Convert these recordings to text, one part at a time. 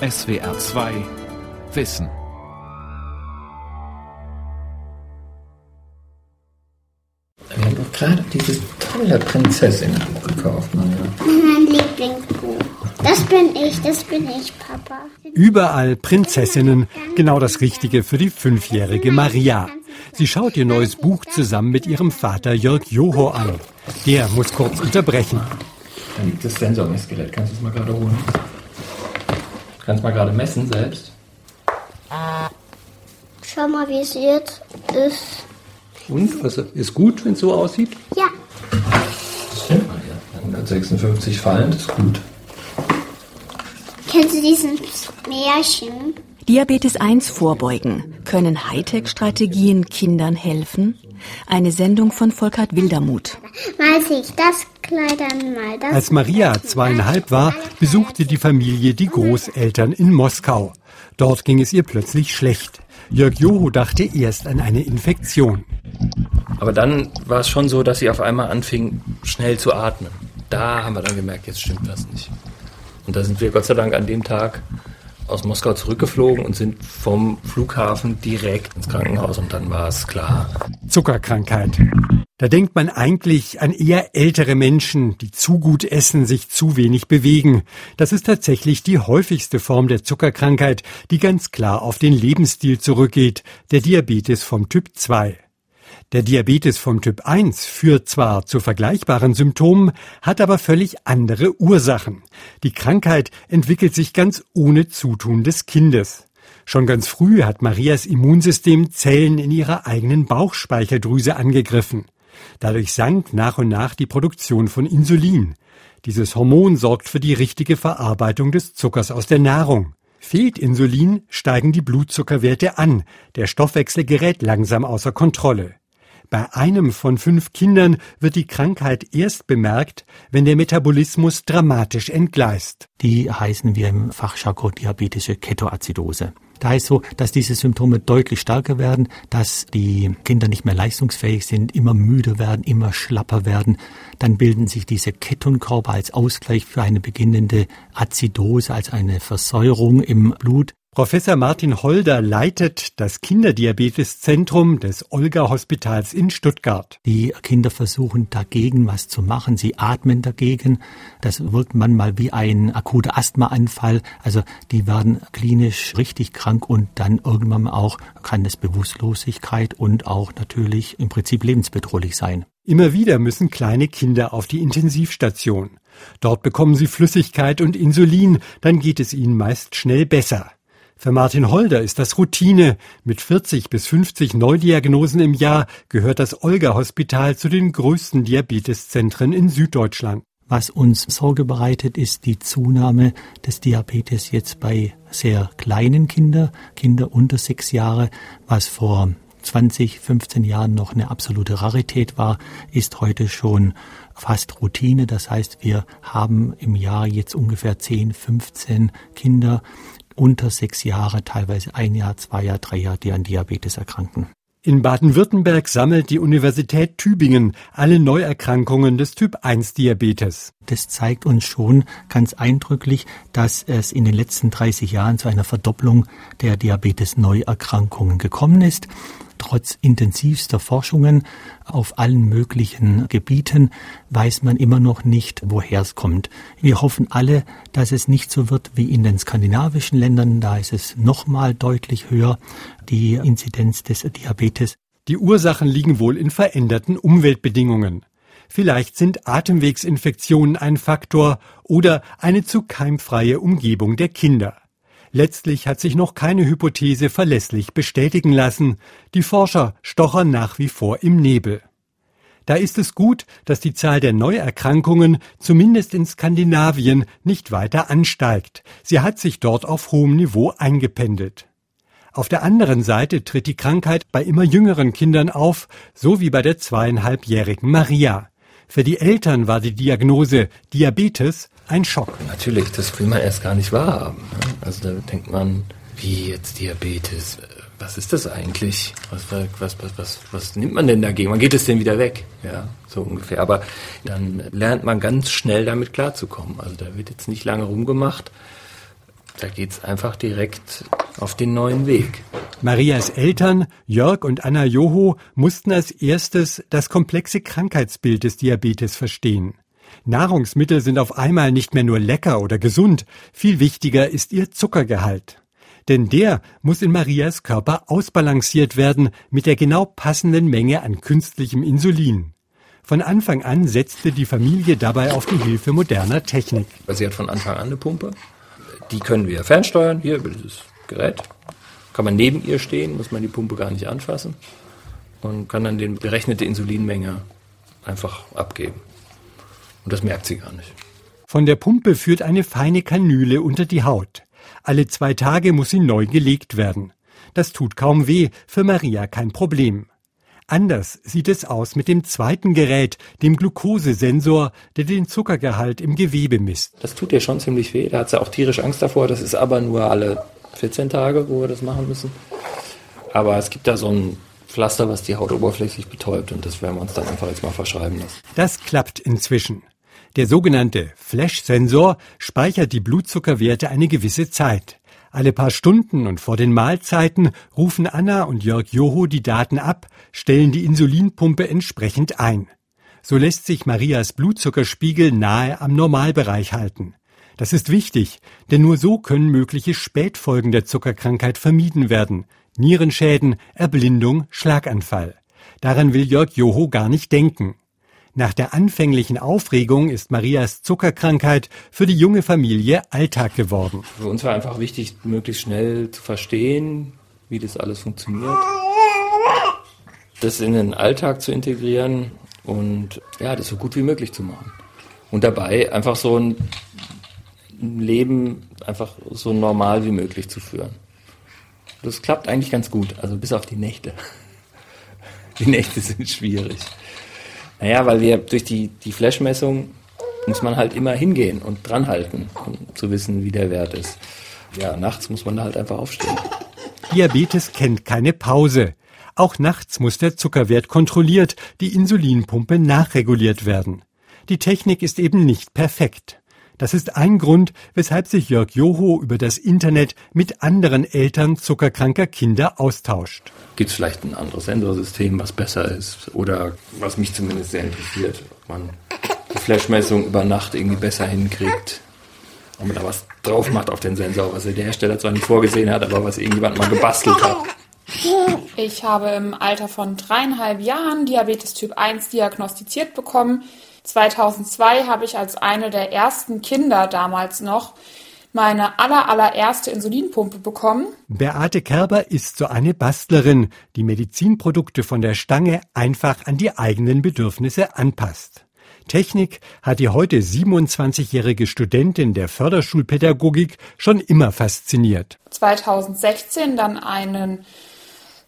SWR 2 Wissen. Wir haben doch gerade dieses tolle Prinzessinnenbuch gekauft. Mein Lieblingsbuch. Das bin ich, das bin ich, Papa. Überall Prinzessinnen, genau das Richtige für die fünfjährige Maria. Sie schaut ihr neues Buch zusammen mit ihrem Vater Jörg Joho an. Der muss kurz unterbrechen. Da liegt das Sensormessgerät. Kannst du es mal gerade holen? Kannst mal gerade messen selbst. Schau mal, wie es jetzt ist. Und? Was ist gut, wenn es so aussieht? Ja, Das stimmt mal ja. 156 Fallen, das ist gut. kennst du diesen Märchen? Diabetes 1 vorbeugen. Können Hightech-Strategien Kindern helfen? Eine Sendung von Volkert Wildermuth. Mal sehe ich das Kleid an, mal das. Als Maria zweieinhalb war, besuchte die Familie die Großeltern in Moskau. Dort ging es ihr plötzlich schlecht. Jörg Joho dachte erst an eine Infektion. Aber dann war es schon so, dass sie auf einmal anfing, schnell zu atmen. Da haben wir dann gemerkt, jetzt stimmt was nicht. Und da sind wir Gott sei Dank an dem Tag aus Moskau zurückgeflogen und sind vom Flughafen direkt ins Krankenhaus und dann war es klar. Zuckerkrankheit. Da denkt man eigentlich an eher ältere Menschen, die zu gut essen, sich zu wenig bewegen. Das ist tatsächlich die häufigste Form der Zuckerkrankheit, die ganz klar auf den Lebensstil zurückgeht, der Diabetes vom Typ 2. Der Diabetes vom Typ 1 führt zwar zu vergleichbaren Symptomen, hat aber völlig andere Ursachen. Die Krankheit entwickelt sich ganz ohne Zutun des Kindes. Schon ganz früh hat Marias Immunsystem Zellen in ihrer eigenen Bauchspeicheldrüse angegriffen. Dadurch sank nach und nach die Produktion von Insulin. Dieses Hormon sorgt für die richtige Verarbeitung des Zuckers aus der Nahrung. Fehlt Insulin, steigen die Blutzuckerwerte an, der Stoffwechsel gerät langsam außer Kontrolle. Bei einem von fünf Kindern wird die Krankheit erst bemerkt, wenn der Metabolismus dramatisch entgleist. Die heißen wir im Fachjargon diabetische Ketoazidose. Da heißt so, dass diese Symptome deutlich stärker werden, dass die Kinder nicht mehr leistungsfähig sind, immer müde werden, immer schlapper werden. Dann bilden sich diese Ketonkörper als Ausgleich für eine beginnende Azidose, als eine Versäuerung im Blut. Professor Martin Holder leitet das Kinderdiabeteszentrum des Olga Hospitals in Stuttgart. Die Kinder versuchen dagegen was zu machen. Sie atmen dagegen. Das wirkt manchmal wie ein akuter Asthmaanfall. Also die werden klinisch richtig krank und dann irgendwann auch kann es Bewusstlosigkeit und auch natürlich im Prinzip lebensbedrohlich sein. Immer wieder müssen kleine Kinder auf die Intensivstation. Dort bekommen sie Flüssigkeit und Insulin, dann geht es ihnen meist schnell besser. Für Martin Holder ist das Routine. Mit 40 bis 50 Neudiagnosen im Jahr gehört das Olga-Hospital zu den größten Diabeteszentren in Süddeutschland. Was uns Sorge bereitet, ist die Zunahme des Diabetes jetzt bei sehr kleinen Kindern, Kinder unter sechs Jahre, was vor 20, 15 Jahren noch eine absolute Rarität war, ist heute schon fast Routine. Das heißt, wir haben im Jahr jetzt ungefähr 10, 15 Kinder unter sechs Jahre, teilweise ein Jahr, zwei Jahr, drei Jahre, die an Diabetes erkranken. In Baden-Württemberg sammelt die Universität Tübingen alle Neuerkrankungen des Typ 1 Diabetes. Das zeigt uns schon ganz eindrücklich, dass es in den letzten 30 Jahren zu einer Verdopplung der Diabetes-Neuerkrankungen gekommen ist. Trotz intensivster Forschungen auf allen möglichen Gebieten weiß man immer noch nicht, woher es kommt. Wir hoffen alle, dass es nicht so wird wie in den skandinavischen Ländern. Da ist es nochmal deutlich höher, die Inzidenz des Diabetes. Die Ursachen liegen wohl in veränderten Umweltbedingungen. Vielleicht sind Atemwegsinfektionen ein Faktor oder eine zu keimfreie Umgebung der Kinder. Letztlich hat sich noch keine Hypothese verlässlich bestätigen lassen. Die Forscher stochern nach wie vor im Nebel. Da ist es gut, dass die Zahl der Neuerkrankungen zumindest in Skandinavien nicht weiter ansteigt. Sie hat sich dort auf hohem Niveau eingependelt. Auf der anderen Seite tritt die Krankheit bei immer jüngeren Kindern auf, so wie bei der zweieinhalbjährigen Maria. Für die Eltern war die Diagnose Diabetes ein Schock. Natürlich, das will man erst gar nicht wahrhaben. ne? Also da denkt man, wie jetzt Diabetes? Was ist das eigentlich? Was, was, was, was, was nimmt man denn dagegen? Wann geht es denn wieder weg? Ja, so ungefähr. Aber dann lernt man ganz schnell damit klarzukommen. Also da wird jetzt nicht lange rumgemacht. Da geht es einfach direkt auf den neuen Weg. Marias Eltern, Jörg und Anna Joho, mussten als erstes das komplexe Krankheitsbild des Diabetes verstehen. Nahrungsmittel sind auf einmal nicht mehr nur lecker oder gesund, viel wichtiger ist ihr Zuckergehalt. Denn der muss in Marias Körper ausbalanciert werden mit der genau passenden Menge an künstlichem Insulin. Von Anfang an setzte die Familie dabei auf die Hilfe moderner Technik. Sie hat von Anfang an eine Pumpe. Die können wir fernsteuern, hier über dieses Gerät. Kann man neben ihr stehen, muss man die Pumpe gar nicht anfassen und kann dann die berechnete Insulinmenge einfach abgeben. Und das merkt sie gar nicht. Von der Pumpe führt eine feine Kanüle unter die Haut. Alle zwei Tage muss sie neu gelegt werden. Das tut kaum weh, für Maria kein Problem. Anders sieht es aus mit dem zweiten Gerät, dem Glukosesensor, der den Zuckergehalt im Gewebe misst. Das tut ihr schon ziemlich weh, da hat sie auch tierisch Angst davor. Das ist aber nur alle 14 Tage, wo wir das machen müssen. Aber es gibt da so ein Pflaster, was die Haut oberflächlich betäubt und das werden wir uns dann einfach jetzt mal verschreiben lassen. Das klappt inzwischen. Der sogenannte Flash-Sensor speichert die Blutzuckerwerte eine gewisse Zeit. Alle paar Stunden und vor den Mahlzeiten rufen Anna und Jörg Joho die Daten ab, stellen die Insulinpumpe entsprechend ein. So lässt sich Marias Blutzuckerspiegel nahe am Normalbereich halten. Das ist wichtig, denn nur so können mögliche Spätfolgen der Zuckerkrankheit vermieden werden. Nierenschäden, Erblindung, Schlaganfall. Daran will Jörg Joho gar nicht denken. Nach der anfänglichen Aufregung ist Marias Zuckerkrankheit für die junge Familie Alltag geworden. Für uns war einfach wichtig, möglichst schnell zu verstehen, wie das alles funktioniert. Das in den Alltag zu integrieren und ja, das so gut wie möglich zu machen. Und dabei einfach so ein Leben einfach so normal wie möglich zu führen. Das klappt eigentlich ganz gut, also bis auf die Nächte. Die Nächte sind schwierig. Naja, weil wir durch die, die Flashmessung muss man halt immer hingehen und dranhalten, um zu wissen, wie der Wert ist. Ja, nachts muss man da halt einfach aufstehen. Diabetes kennt keine Pause. Auch nachts muss der Zuckerwert kontrolliert, die Insulinpumpe nachreguliert werden. Die Technik ist eben nicht perfekt. Das ist ein Grund, weshalb sich Jörg Joho über das Internet mit anderen Eltern zuckerkranker Kinder austauscht. Gibt es vielleicht ein anderes Sensorsystem, was besser ist? Oder was mich zumindest sehr interessiert, ob man die Flashmessung über Nacht irgendwie besser hinkriegt. Ob man da was drauf macht auf den Sensor, was der Hersteller zwar nicht vorgesehen hat, aber was irgendjemand mal gebastelt hat. Ich habe im Alter von dreieinhalb Jahren Diabetes Typ 1 diagnostiziert bekommen. 2002 habe ich als eine der ersten Kinder damals noch meine aller, allererste Insulinpumpe bekommen. Beate Kerber ist so eine Bastlerin, die Medizinprodukte von der Stange einfach an die eigenen Bedürfnisse anpasst. Technik hat die heute 27-jährige Studentin der Förderschulpädagogik schon immer fasziniert. 2016 dann einen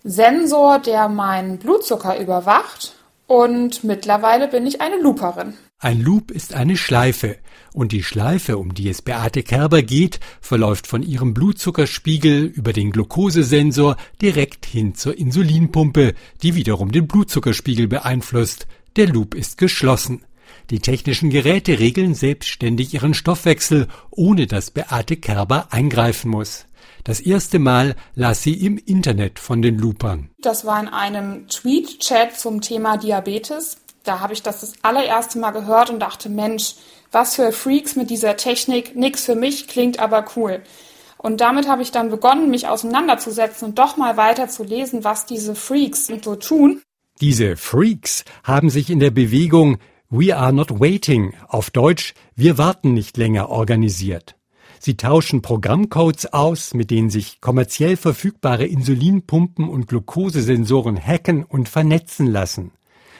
Sensor, der meinen Blutzucker überwacht und mittlerweile bin ich eine Looperin. Ein Loop ist eine Schleife. Und die Schleife, um die es Beate Kerber geht, verläuft von ihrem Blutzuckerspiegel über den Glukosesensor direkt hin zur Insulinpumpe, die wiederum den Blutzuckerspiegel beeinflusst. Der Loop ist geschlossen. Die technischen Geräte regeln selbstständig ihren Stoffwechsel, ohne dass Beate Kerber eingreifen muss. Das erste Mal las sie im Internet von den Loopern. Das war in einem Tweet-Chat zum Thema Diabetes. Da habe ich das das allererste Mal gehört und dachte, Mensch, was für Freaks mit dieser Technik, nix für mich, klingt aber cool. Und damit habe ich dann begonnen, mich auseinanderzusetzen und doch mal weiter zu lesen, was diese Freaks so tun. Diese Freaks haben sich in der Bewegung We are not waiting, auf Deutsch Wir warten nicht länger organisiert. Sie tauschen Programmcodes aus, mit denen sich kommerziell verfügbare Insulinpumpen und Glukosesensoren hacken und vernetzen lassen.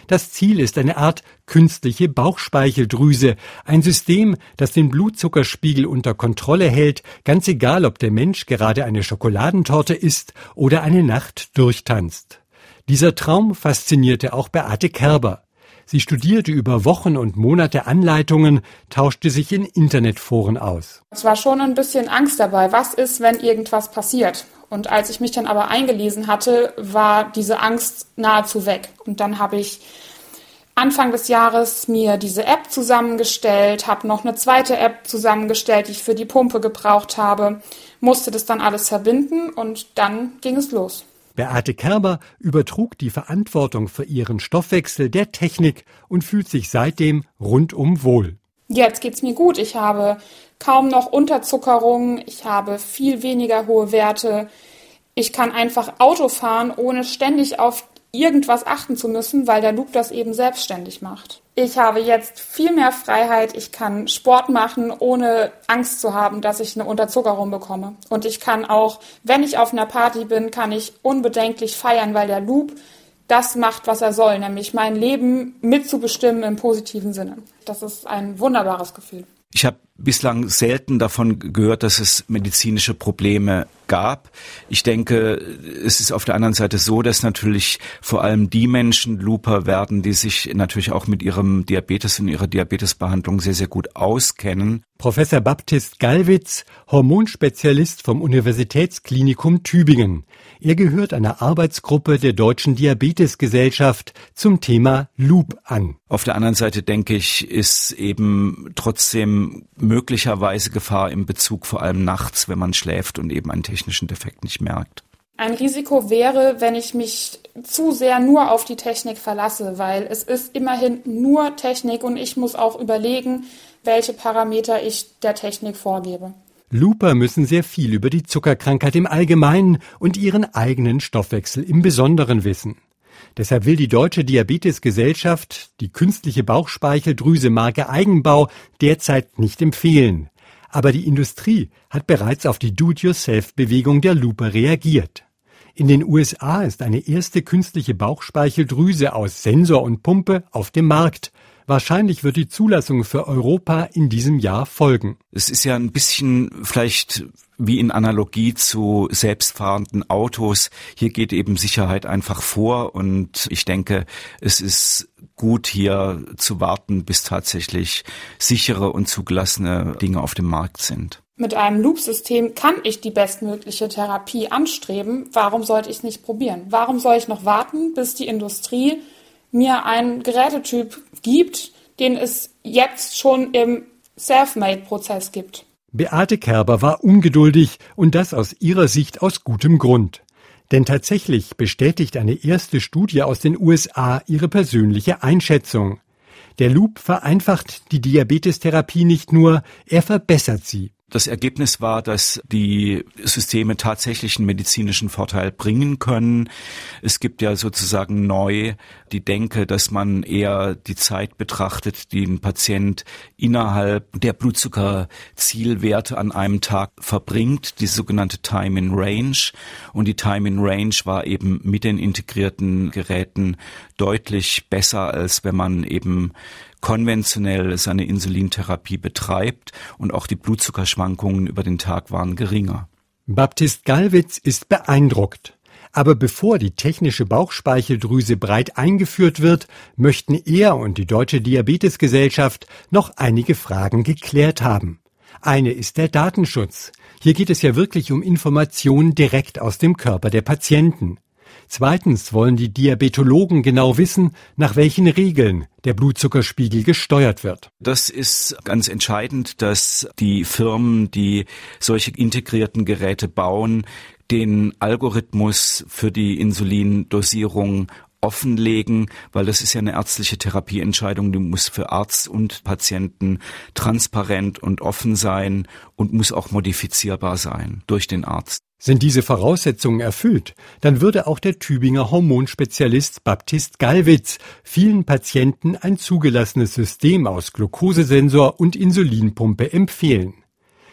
Das Ziel ist eine Art künstliche Bauchspeicheldrüse, ein System, das den Blutzuckerspiegel unter Kontrolle hält, ganz egal, ob der Mensch gerade eine Schokoladentorte isst oder eine Nacht durchtanzt. Dieser Traum faszinierte auch Beate Kerber. Sie studierte über Wochen und Monate Anleitungen, tauschte sich in Internetforen aus. Es war schon ein bisschen Angst dabei. Was ist, wenn irgendwas passiert? Und als ich mich dann aber eingelesen hatte, war diese Angst nahezu weg. Und dann habe ich Anfang des Jahres mir diese App zusammengestellt, habe noch eine zweite App zusammengestellt, die ich für die Pumpe gebraucht habe, musste das dann alles verbinden und dann ging es los. Beate Kerber übertrug die Verantwortung für ihren Stoffwechsel der Technik und fühlt sich seitdem rundum wohl. Jetzt geht's mir gut. Ich habe kaum noch Unterzuckerung, ich habe viel weniger hohe Werte. Ich kann einfach Auto fahren, ohne ständig auf irgendwas achten zu müssen, weil der Loop das eben selbstständig macht. Ich habe jetzt viel mehr Freiheit. Ich kann Sport machen, ohne Angst zu haben, dass ich eine Unterzuckerung bekomme. Und ich kann auch, wenn ich auf einer Party bin, kann ich unbedenklich feiern, weil der Loop das macht, was er soll, nämlich mein Leben mitzubestimmen im positiven Sinne. Das ist ein wunderbares Gefühl. Ich habe bislang selten davon gehört, dass es medizinische Probleme gab. Ich denke, es ist auf der anderen Seite so, dass natürlich vor allem die Menschen Looper werden, die sich natürlich auch mit ihrem Diabetes und ihrer Diabetesbehandlung sehr, sehr gut auskennen. Professor Baptist Gallwitz, Hormonspezialist vom Universitätsklinikum Tübingen. Er gehört einer Arbeitsgruppe der Deutschen Diabetesgesellschaft zum Thema Loop an. Auf der anderen Seite denke ich, ist eben trotzdem möglicherweise Gefahr im Bezug vor allem nachts, wenn man schläft und eben einen technischen Defekt nicht merkt. Ein Risiko wäre, wenn ich mich zu sehr nur auf die Technik verlasse, weil es ist immerhin nur Technik und ich muss auch überlegen, welche Parameter ich der Technik vorgebe. Looper müssen sehr viel über die Zuckerkrankheit im Allgemeinen und ihren eigenen Stoffwechsel im Besonderen wissen. Deshalb will die Deutsche Diabetesgesellschaft die künstliche Bauchspeicheldrüse Marke Eigenbau derzeit nicht empfehlen. Aber die Industrie hat bereits auf die Do-it-yourself-Bewegung der Lupe reagiert. In den USA ist eine erste künstliche Bauchspeicheldrüse aus Sensor und Pumpe auf dem Markt. Wahrscheinlich wird die Zulassung für Europa in diesem Jahr folgen. Es ist ja ein bisschen vielleicht wie in Analogie zu selbstfahrenden Autos. Hier geht eben Sicherheit einfach vor und ich denke, es ist gut hier zu warten, bis tatsächlich sichere und zugelassene Dinge auf dem Markt sind. Mit einem Loop-System kann ich die bestmögliche Therapie anstreben. Warum sollte ich es nicht probieren? Warum soll ich noch warten, bis die Industrie mir einen Gerätetyp gibt, den es jetzt schon im Self-Made-Prozess gibt? Beate Kerber war ungeduldig und das aus ihrer Sicht aus gutem Grund. Denn tatsächlich bestätigt eine erste Studie aus den USA ihre persönliche Einschätzung. Der Loop vereinfacht die Diabetestherapie nicht nur, er verbessert sie. Das Ergebnis war, dass die Systeme tatsächlich einen medizinischen Vorteil bringen können. Es gibt ja sozusagen neu die Denke, dass man eher die Zeit betrachtet, die ein Patient innerhalb der Blutzuckerzielwerte an einem Tag verbringt, die sogenannte Time in Range. Und die Time in Range war eben mit den integrierten Geräten deutlich besser, als wenn man eben konventionell seine Insulintherapie betreibt und auch die Blutzuckerschwankungen über den Tag waren geringer. Baptist Gallwitz ist beeindruckt. Aber bevor die technische Bauchspeicheldrüse breit eingeführt wird, möchten er und die Deutsche Diabetesgesellschaft noch einige Fragen geklärt haben. Eine ist der Datenschutz. Hier geht es ja wirklich um Informationen direkt aus dem Körper der Patienten. Zweitens wollen die Diabetologen genau wissen, nach welchen Regeln der Blutzuckerspiegel gesteuert wird. Das ist ganz entscheidend, dass die Firmen, die solche integrierten Geräte bauen, den Algorithmus für die Insulindosierung offenlegen, weil das ist ja eine ärztliche Therapieentscheidung, die muss für Arzt und Patienten transparent und offen sein und muss auch modifizierbar sein durch den Arzt. Sind diese Voraussetzungen erfüllt, dann würde auch der Tübinger Hormonspezialist Baptist Gallwitz vielen Patienten ein zugelassenes System aus Glukosesensor und Insulinpumpe empfehlen.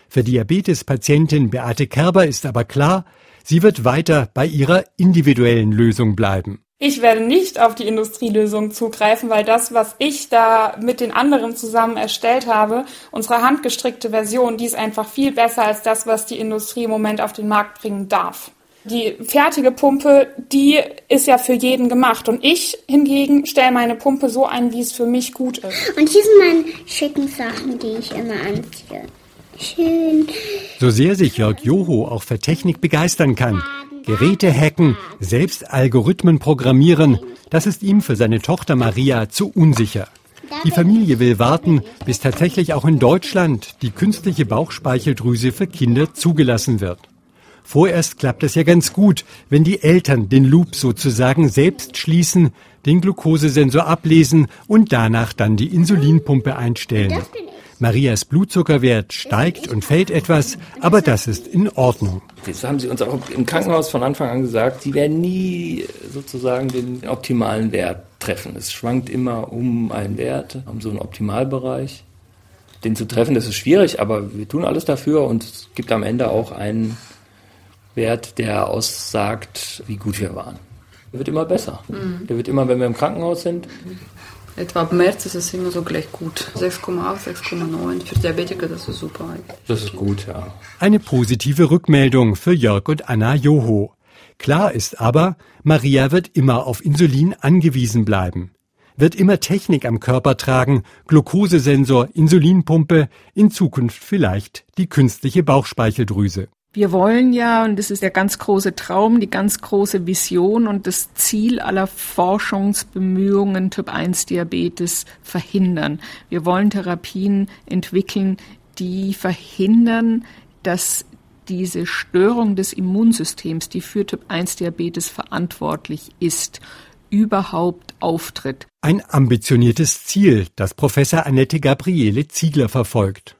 Für Diabetespatientin Beate Kerber ist aber klar, sie wird weiter bei ihrer individuellen Lösung bleiben. Ich werde nicht auf die Industrielösung zugreifen, weil das, was ich da mit den anderen zusammen erstellt habe, unsere handgestrickte Version, die ist einfach viel besser als das, was die Industrie im Moment auf den Markt bringen darf. Die fertige Pumpe, die ist ja für jeden gemacht. Und ich hingegen stelle meine Pumpe so ein, wie es für mich gut ist. Und hier sind meine schicken Sachen, die ich immer anziehe. Schön. So sehr sich Jörg Joho auch für Technik begeistern kann, Geräte hacken, selbst Algorithmen programmieren. Das ist ihm für seine Tochter Maria zu unsicher. Die Familie will warten, bis tatsächlich auch in Deutschland die künstliche Bauchspeicheldrüse für Kinder zugelassen wird. Vorerst klappt es ja ganz gut, wenn die Eltern den Loop sozusagen selbst schließen, den Glukosesensor ablesen und danach dann die Insulinpumpe einstellen. Marias Blutzuckerwert steigt und fällt etwas, aber das ist in Ordnung. Das haben sie uns auch im Krankenhaus von Anfang an gesagt, sie werden nie sozusagen den optimalen Wert treffen. Es schwankt immer um einen Wert, um so einen Optimalbereich. Den zu treffen, das ist schwierig, aber wir tun alles dafür und es gibt am Ende auch einen Wert, der aussagt, wie gut wir waren. Der wird immer besser. Mhm. Der wird immer, wenn wir im Krankenhaus sind, Etwa ab März ist es immer so gleich gut. 6,8, 6,9. Für Diabetiker, das ist super. Das ist gut, ja. Eine positive Rückmeldung für Jörg und Anna Joho. Klar ist aber, Maria wird immer auf Insulin angewiesen bleiben. Wird immer Technik am Körper tragen, Glukosesensor, Insulinpumpe, in Zukunft vielleicht die künstliche Bauchspeicheldrüse. Wir wollen ja, und das ist der ganz große Traum, die ganz große Vision und das Ziel aller Forschungsbemühungen Typ 1 Diabetes verhindern. Wir wollen Therapien entwickeln, die verhindern, dass diese Störung des Immunsystems, die für Typ 1 Diabetes verantwortlich ist, überhaupt auftritt. Ein ambitioniertes Ziel, das Professor Annette Gabriele Ziegler verfolgt.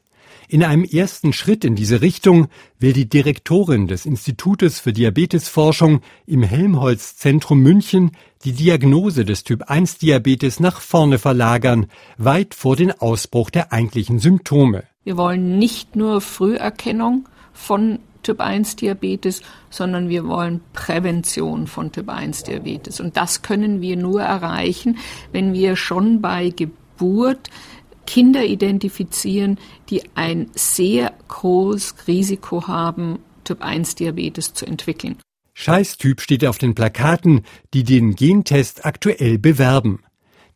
In einem ersten Schritt in diese Richtung will die Direktorin des Institutes für Diabetesforschung im Helmholtz Zentrum München die Diagnose des Typ 1 Diabetes nach vorne verlagern, weit vor den Ausbruch der eigentlichen Symptome. Wir wollen nicht nur Früherkennung von Typ 1 Diabetes, sondern wir wollen Prävention von Typ 1 Diabetes. Und das können wir nur erreichen, wenn wir schon bei Geburt Kinder identifizieren, die ein sehr großes Risiko haben, Typ 1 Diabetes zu entwickeln. Scheißtyp steht auf den Plakaten, die den Gentest aktuell bewerben.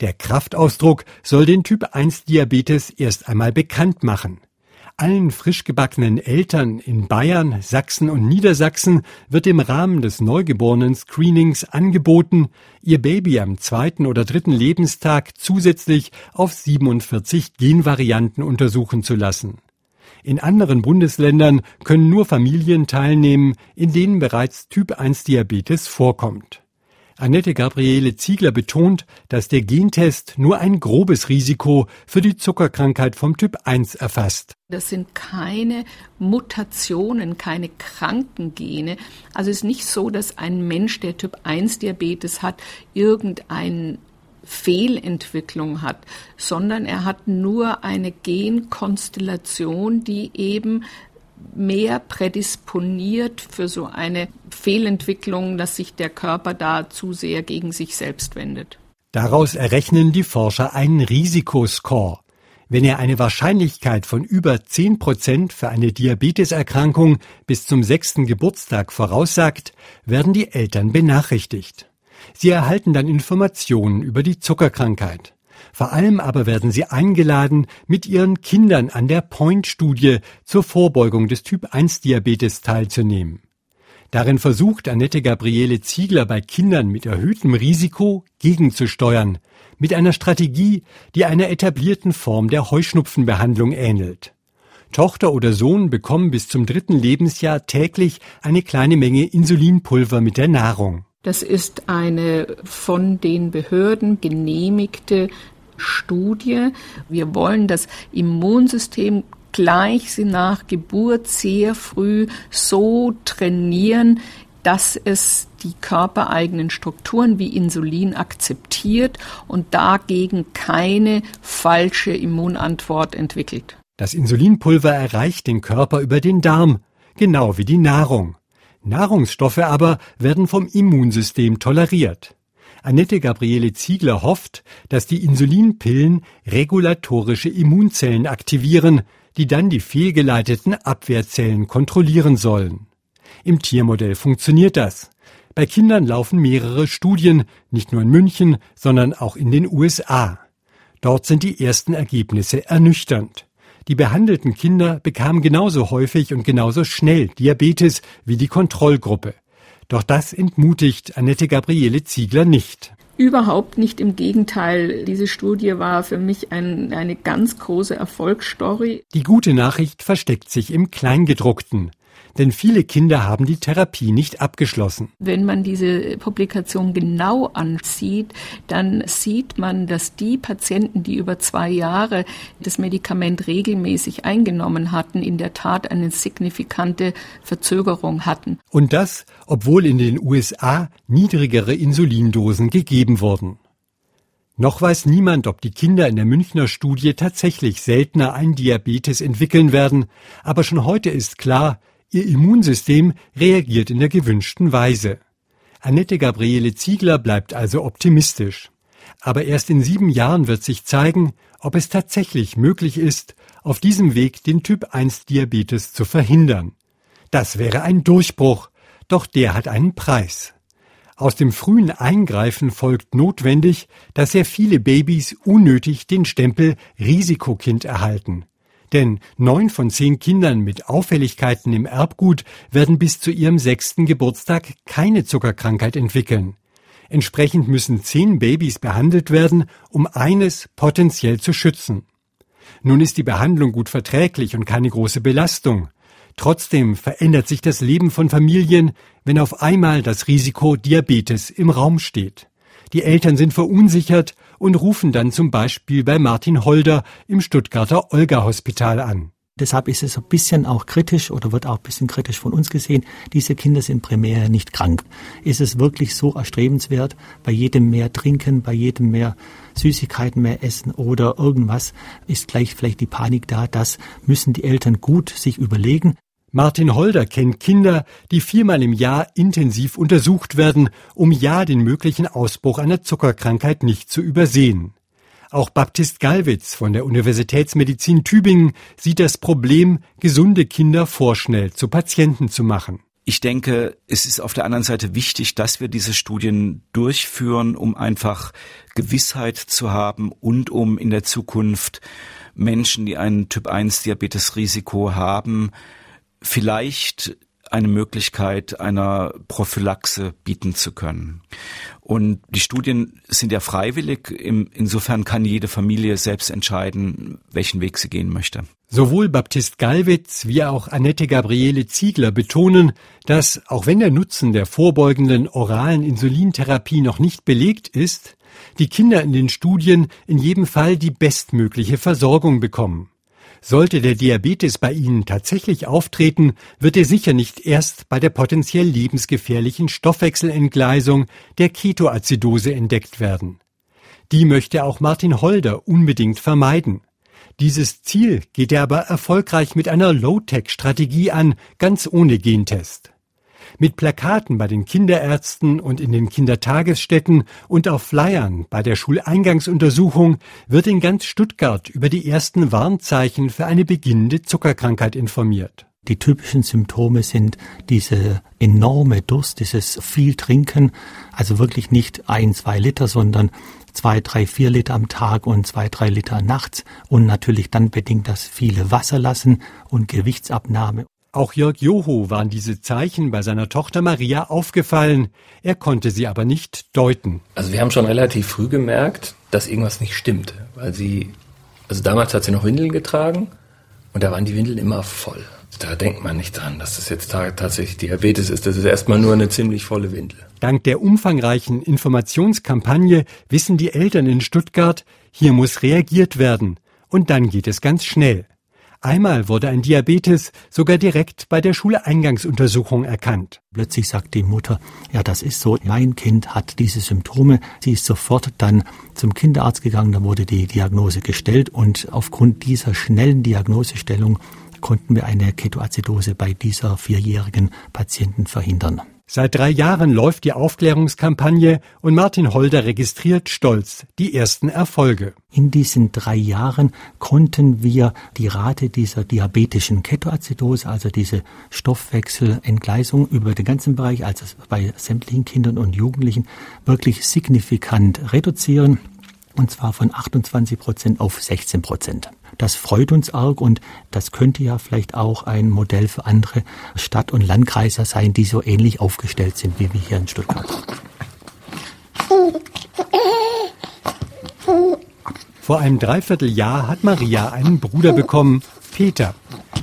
Der Kraftausdruck soll den Typ 1 Diabetes erst einmal bekannt machen. Allen frisch gebackenen Eltern in Bayern, Sachsen und Niedersachsen wird im Rahmen des Neugeborenen-Screenings angeboten, ihr Baby am zweiten oder dritten Lebenstag zusätzlich auf 47 Genvarianten untersuchen zu lassen. In anderen Bundesländern können nur Familien teilnehmen, in denen bereits Typ 1 Diabetes vorkommt. Annette Gabriele Ziegler betont, dass der Gentest nur ein grobes Risiko für die Zuckerkrankheit vom Typ 1 erfasst. Das sind keine Mutationen, keine kranken Gene. Also es ist nicht so, dass ein Mensch, der Typ 1 Diabetes hat, irgendeine Fehlentwicklung hat, sondern er hat nur eine Genkonstellation, die eben mehr prädisponiert für so eine Fehlentwicklung, dass sich der Körper da zu sehr gegen sich selbst wendet. Daraus errechnen die Forscher einen Risikoscore. Wenn er eine Wahrscheinlichkeit von über 10 Prozent für eine Diabeteserkrankung bis zum sechsten Geburtstag voraussagt, werden die Eltern benachrichtigt. Sie erhalten dann Informationen über die Zuckerkrankheit. Vor allem aber werden sie eingeladen, mit ihren Kindern an der Point-Studie zur Vorbeugung des Typ-1-Diabetes teilzunehmen. Darin versucht Annette Gabriele Ziegler bei Kindern mit erhöhtem Risiko gegenzusteuern, mit einer Strategie, die einer etablierten Form der Heuschnupfenbehandlung ähnelt. Tochter oder Sohn bekommen bis zum dritten Lebensjahr täglich eine kleine Menge Insulinpulver mit der Nahrung. Das ist eine von den Behörden genehmigte Studie. Wir wollen das Immunsystem gleich nach Geburt sehr früh so trainieren, dass es die körpereigenen Strukturen wie Insulin akzeptiert und dagegen keine falsche Immunantwort entwickelt. Das Insulinpulver erreicht den Körper über den Darm, genau wie die Nahrung. Nahrungsstoffe aber werden vom Immunsystem toleriert. Annette Gabriele Ziegler hofft, dass die Insulinpillen regulatorische Immunzellen aktivieren, die dann die fehlgeleiteten Abwehrzellen kontrollieren sollen. Im Tiermodell funktioniert das. Bei Kindern laufen mehrere Studien, nicht nur in München, sondern auch in den USA. Dort sind die ersten Ergebnisse ernüchternd. Die behandelten Kinder bekamen genauso häufig und genauso schnell Diabetes wie die Kontrollgruppe. Doch das entmutigt Annette Gabriele Ziegler nicht. Überhaupt nicht im Gegenteil. Diese Studie war für mich ein, eine ganz große Erfolgsstory. Die gute Nachricht versteckt sich im Kleingedruckten denn viele Kinder haben die Therapie nicht abgeschlossen. Wenn man diese Publikation genau ansieht, dann sieht man, dass die Patienten, die über zwei Jahre das Medikament regelmäßig eingenommen hatten, in der Tat eine signifikante Verzögerung hatten. Und das, obwohl in den USA niedrigere Insulindosen gegeben wurden. Noch weiß niemand, ob die Kinder in der Münchner Studie tatsächlich seltener einen Diabetes entwickeln werden, aber schon heute ist klar, Ihr Immunsystem reagiert in der gewünschten Weise. Annette Gabriele Ziegler bleibt also optimistisch. Aber erst in sieben Jahren wird sich zeigen, ob es tatsächlich möglich ist, auf diesem Weg den Typ-1-Diabetes zu verhindern. Das wäre ein Durchbruch, doch der hat einen Preis. Aus dem frühen Eingreifen folgt notwendig, dass sehr viele Babys unnötig den Stempel Risikokind erhalten. Denn neun von zehn Kindern mit Auffälligkeiten im Erbgut werden bis zu ihrem sechsten Geburtstag keine Zuckerkrankheit entwickeln. Entsprechend müssen zehn Babys behandelt werden, um eines potenziell zu schützen. Nun ist die Behandlung gut verträglich und keine große Belastung. Trotzdem verändert sich das Leben von Familien, wenn auf einmal das Risiko Diabetes im Raum steht. Die Eltern sind verunsichert und rufen dann zum Beispiel bei Martin Holder im Stuttgarter Olga-Hospital an. Deshalb ist es ein bisschen auch kritisch oder wird auch ein bisschen kritisch von uns gesehen. Diese Kinder sind primär nicht krank. Ist es wirklich so erstrebenswert, bei jedem mehr trinken, bei jedem mehr Süßigkeiten mehr essen oder irgendwas, ist gleich vielleicht die Panik da. Das müssen die Eltern gut sich überlegen. Martin Holder kennt Kinder, die viermal im Jahr intensiv untersucht werden, um ja den möglichen Ausbruch einer Zuckerkrankheit nicht zu übersehen. Auch Baptist Gallwitz von der Universitätsmedizin Tübingen sieht das Problem, gesunde Kinder vorschnell zu Patienten zu machen. Ich denke, es ist auf der anderen Seite wichtig, dass wir diese Studien durchführen, um einfach Gewissheit zu haben und um in der Zukunft Menschen, die ein Typ-1-Diabetes-Risiko haben, vielleicht eine Möglichkeit einer Prophylaxe bieten zu können. Und die Studien sind ja freiwillig. Insofern kann jede Familie selbst entscheiden, welchen Weg sie gehen möchte. Sowohl Baptist Gallwitz wie auch Annette Gabriele Ziegler betonen, dass, auch wenn der Nutzen der vorbeugenden oralen Insulintherapie noch nicht belegt ist, die Kinder in den Studien in jedem Fall die bestmögliche Versorgung bekommen. Sollte der Diabetes bei Ihnen tatsächlich auftreten, wird er sicher nicht erst bei der potenziell lebensgefährlichen Stoffwechselentgleisung der Ketoazidose entdeckt werden. Die möchte auch Martin Holder unbedingt vermeiden. Dieses Ziel geht er aber erfolgreich mit einer Low-Tech-Strategie an, ganz ohne Gentest mit Plakaten bei den Kinderärzten und in den Kindertagesstätten und auf Flyern bei der Schuleingangsuntersuchung wird in ganz Stuttgart über die ersten Warnzeichen für eine beginnende Zuckerkrankheit informiert. Die typischen Symptome sind diese enorme Durst, dieses viel Trinken, also wirklich nicht ein, zwei Liter, sondern zwei, drei, vier Liter am Tag und zwei, drei Liter nachts und natürlich dann bedingt das viele Wasser lassen und Gewichtsabnahme. Auch Jörg Joho waren diese Zeichen bei seiner Tochter Maria aufgefallen. Er konnte sie aber nicht deuten. Also wir haben schon relativ früh gemerkt, dass irgendwas nicht stimmte, weil sie, also damals hat sie noch Windeln getragen und da waren die Windeln immer voll. Da denkt man nicht dran, dass das jetzt tatsächlich Diabetes ist. Das ist erstmal nur eine ziemlich volle Windel. Dank der umfangreichen Informationskampagne wissen die Eltern in Stuttgart, hier muss reagiert werden. Und dann geht es ganz schnell. Einmal wurde ein Diabetes sogar direkt bei der Schuleingangsuntersuchung erkannt. Plötzlich sagt die Mutter, ja, das ist so, mein Kind hat diese Symptome. Sie ist sofort dann zum Kinderarzt gegangen, da wurde die Diagnose gestellt und aufgrund dieser schnellen Diagnosestellung konnten wir eine Ketoazidose bei dieser vierjährigen Patienten verhindern. Seit drei Jahren läuft die Aufklärungskampagne und Martin Holder registriert stolz die ersten Erfolge. In diesen drei Jahren konnten wir die Rate dieser diabetischen Ketoazidose, also diese Stoffwechselentgleisung über den ganzen Bereich, also bei sämtlichen Kindern und Jugendlichen, wirklich signifikant reduzieren und zwar von 28 Prozent auf 16 Prozent. Das freut uns arg und das könnte ja vielleicht auch ein Modell für andere Stadt- und Landkreise sein, die so ähnlich aufgestellt sind wie wir hier in Stuttgart. Vor einem Dreivierteljahr hat Maria einen Bruder bekommen, Peter.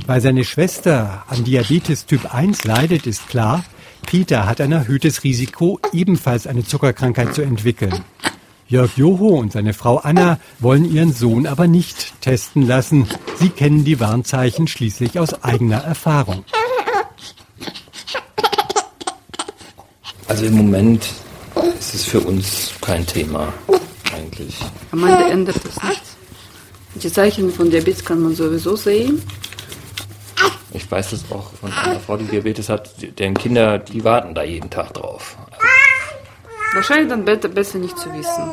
Weil seine Schwester an Diabetes Typ 1 leidet, ist klar, Peter hat ein erhöhtes Risiko, ebenfalls eine Zuckerkrankheit zu entwickeln. Jörg Joho und seine Frau Anna wollen ihren Sohn aber nicht testen lassen. Sie kennen die Warnzeichen schließlich aus eigener Erfahrung. Also im Moment ist es für uns kein Thema eigentlich. Am Ende ändert es nichts. Die Zeichen von Diabetes kann man sowieso sehen. Ich weiß das auch von einer Frau, die Diabetes hat, deren Kinder, die warten da jeden Tag drauf. Wahrscheinlich dann besser, besser nicht zu wissen.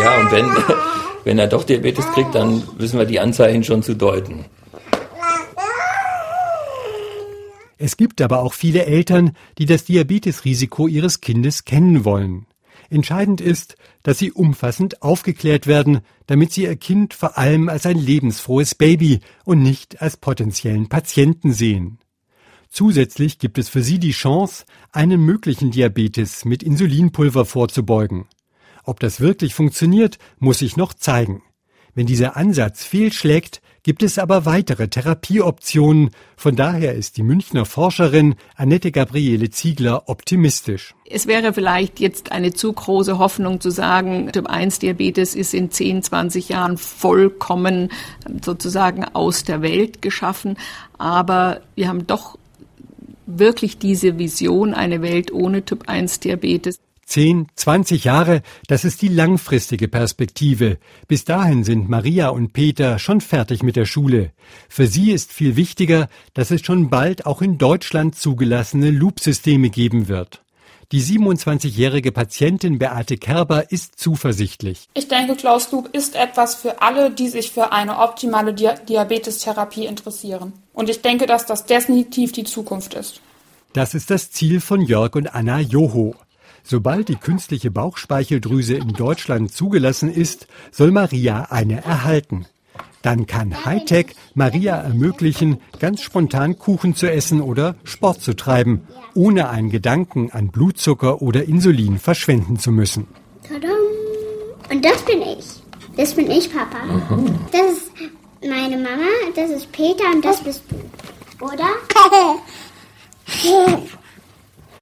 Ja, und wenn, wenn er doch Diabetes kriegt, dann wissen wir die Anzeichen schon zu deuten. Es gibt aber auch viele Eltern, die das Diabetesrisiko ihres Kindes kennen wollen. Entscheidend ist, dass sie umfassend aufgeklärt werden, damit sie ihr Kind vor allem als ein lebensfrohes Baby und nicht als potenziellen Patienten sehen. Zusätzlich gibt es für sie die Chance, einen möglichen Diabetes mit Insulinpulver vorzubeugen. Ob das wirklich funktioniert, muss sich noch zeigen. Wenn dieser Ansatz fehlschlägt, gibt es aber weitere Therapieoptionen. Von daher ist die Münchner Forscherin Annette Gabriele Ziegler optimistisch. Es wäre vielleicht jetzt eine zu große Hoffnung zu sagen, Typ 1 Diabetes ist in 10, 20 Jahren vollkommen sozusagen aus der Welt geschaffen. Aber wir haben doch wirklich diese Vision, eine Welt ohne Typ 1 Diabetes. 10, 20 Jahre, das ist die langfristige Perspektive. Bis dahin sind Maria und Peter schon fertig mit der Schule. Für sie ist viel wichtiger, dass es schon bald auch in Deutschland zugelassene Loop-Systeme geben wird. Die 27-jährige Patientin Beate Kerber ist zuversichtlich. Ich denke, Klaus Loop ist etwas für alle, die sich für eine optimale Di Diabetestherapie interessieren. Und ich denke, dass das definitiv die Zukunft ist. Das ist das Ziel von Jörg und Anna Joho. Sobald die künstliche Bauchspeicheldrüse in Deutschland zugelassen ist, soll Maria eine erhalten. Dann kann Hightech Maria ermöglichen, ganz spontan Kuchen zu essen oder Sport zu treiben, ohne einen Gedanken an Blutzucker oder Insulin verschwenden zu müssen. Tadam. Und das bin ich. Das bin ich, Papa. Das ist meine Mama, das ist Peter und das bist du. Oder?